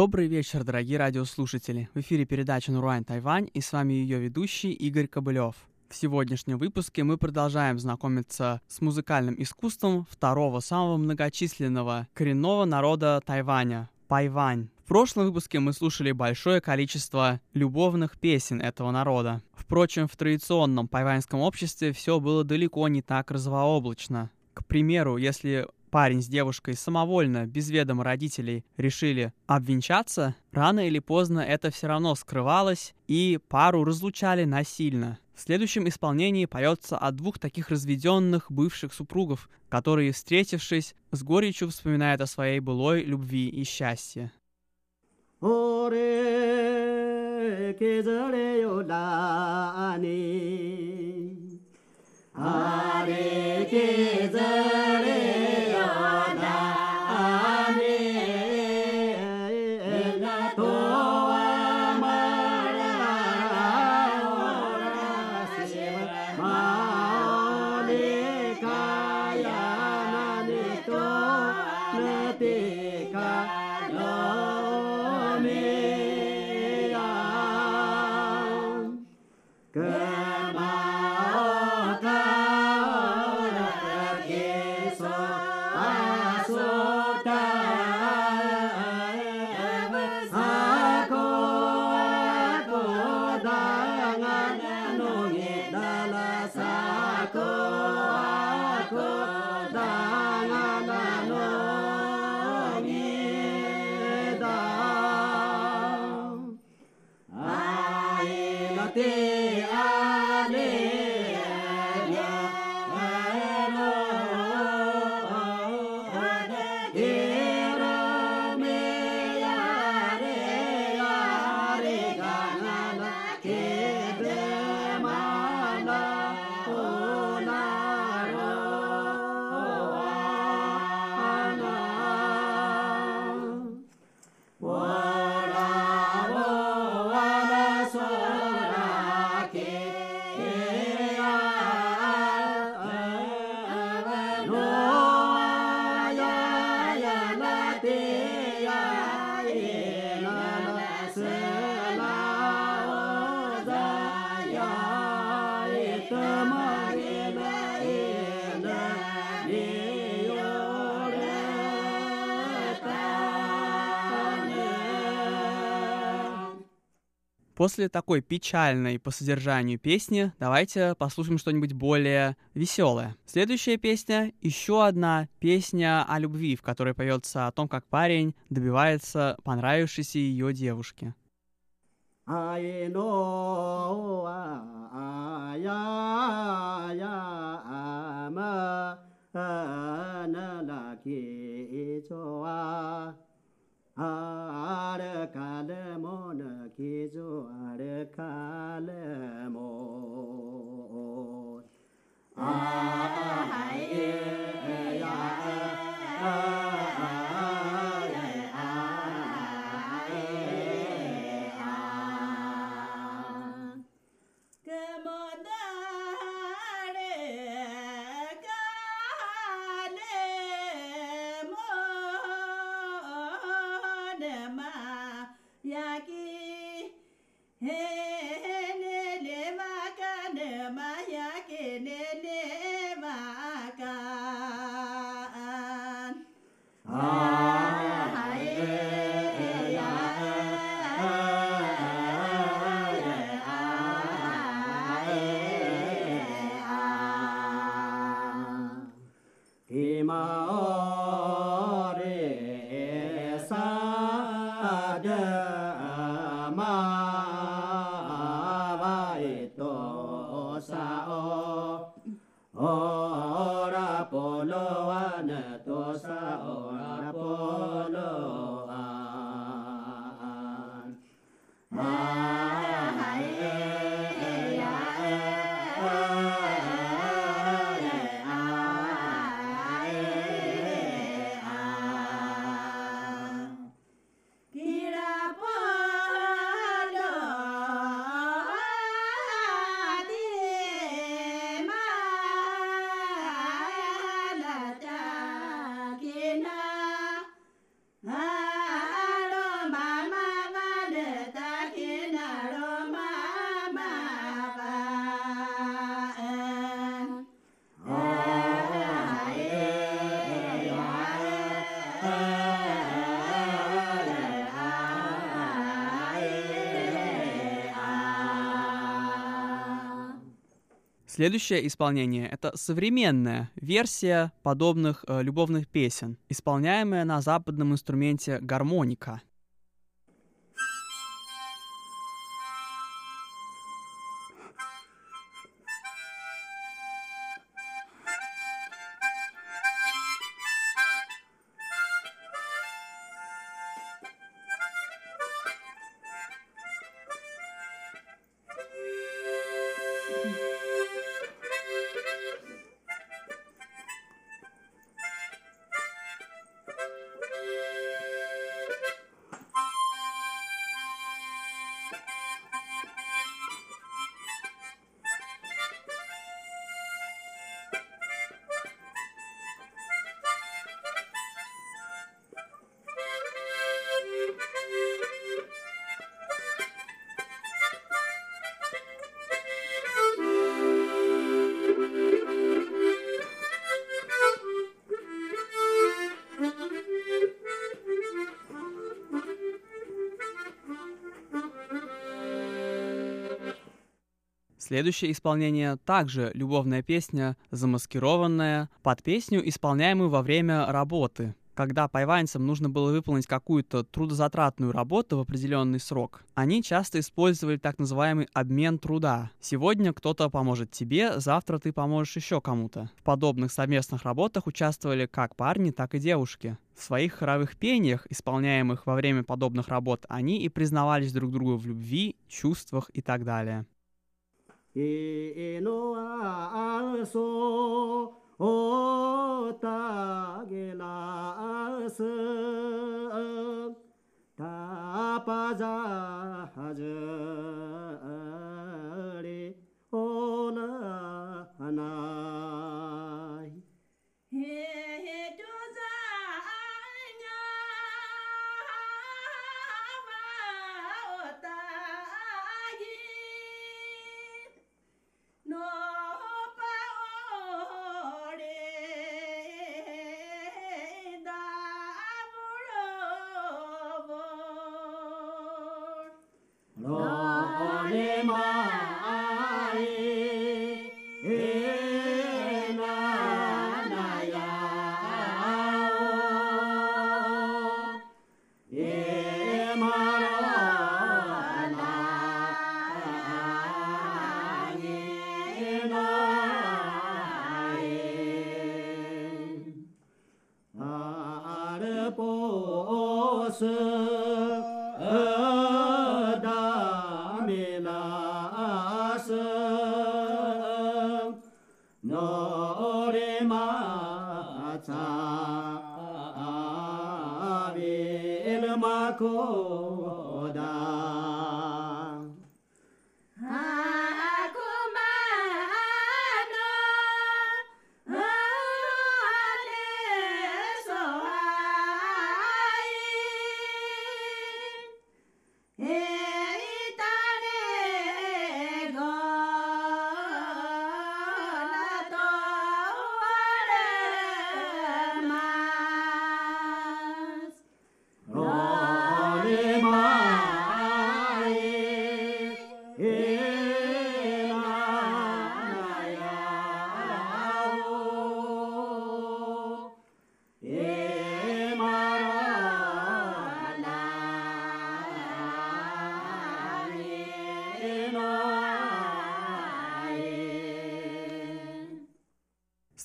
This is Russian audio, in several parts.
Добрый вечер, дорогие радиослушатели. В эфире передача «Нуруань Тайвань» и с вами ее ведущий Игорь Кобылев. В сегодняшнем выпуске мы продолжаем знакомиться с музыкальным искусством второго самого многочисленного коренного народа Тайваня – Пайвань. В прошлом выпуске мы слушали большое количество любовных песен этого народа. Впрочем, в традиционном пайваньском обществе все было далеко не так розовооблачно. К примеру, если парень с девушкой самовольно, без ведома родителей, решили обвенчаться, рано или поздно это все равно скрывалось, и пару разлучали насильно. В следующем исполнении поется о двух таких разведенных бывших супругов, которые, встретившись, с горечью вспоминают о своей былой любви и счастье. После такой печальной по содержанию песни давайте послушаем что-нибудь более веселое. Следующая песня — еще одна песня о любви, в которой поется о том, как парень добивается понравившейся ее девушки. I know ይዞአል ካለሞት Следующее исполнение — это современная версия подобных э, любовных песен, исполняемая на западном инструменте гармоника — Следующее исполнение также любовная песня, замаскированная под песню, исполняемую во время работы, когда пайванцам нужно было выполнить какую-то трудозатратную работу в определенный срок, они часто использовали так называемый обмен труда. Сегодня кто-то поможет тебе, завтра ты поможешь еще кому-то. В подобных совместных работах участвовали как парни, так и девушки. В своих хоровых пениях, исполняемых во время подобных работ, они и признавались друг другу в любви, чувствах и так далее. えのあそおたげらすたぱざはじれ Go.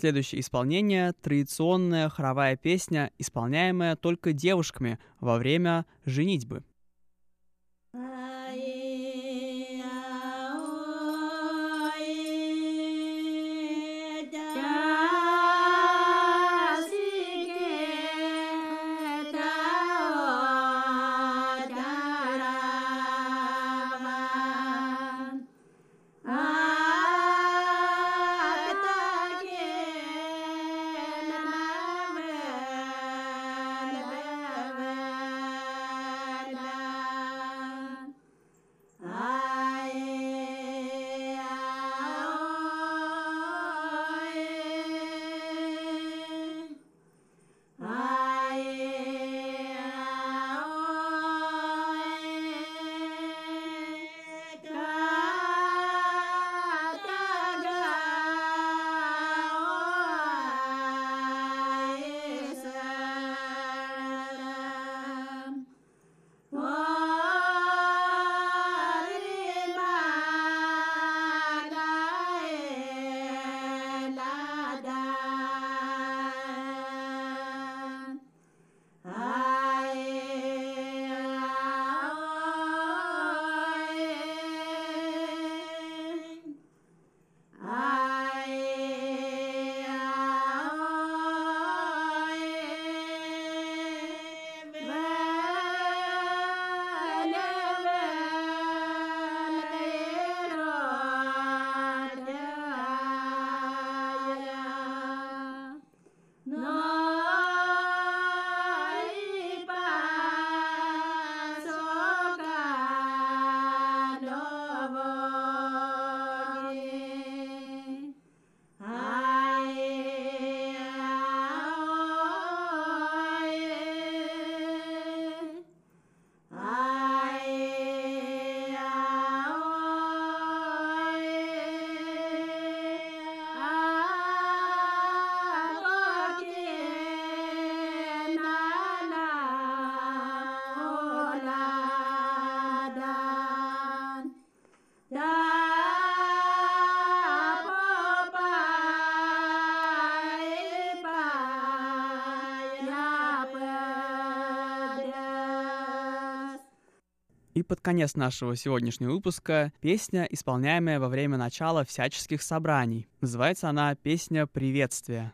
Следующее исполнение — традиционная хоровая песня, исполняемая только девушками во время женитьбы. Под конец нашего сегодняшнего выпуска песня, исполняемая во время начала всяческих собраний. Называется она «Песня приветствия».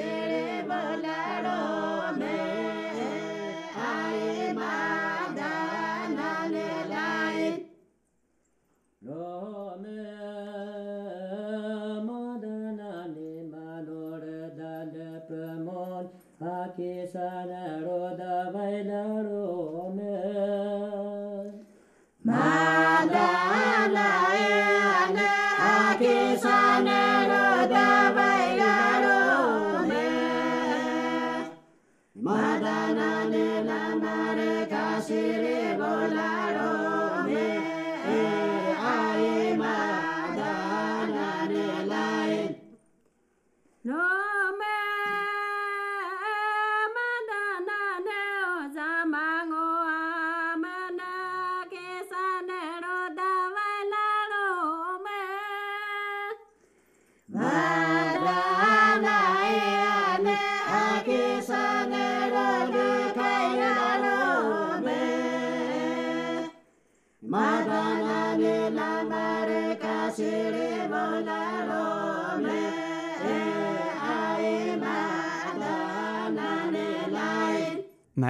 seré valaro.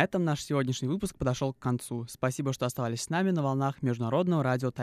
На этом наш сегодняшний выпуск подошел к концу. Спасибо, что оставались с нами на волнах Международного радио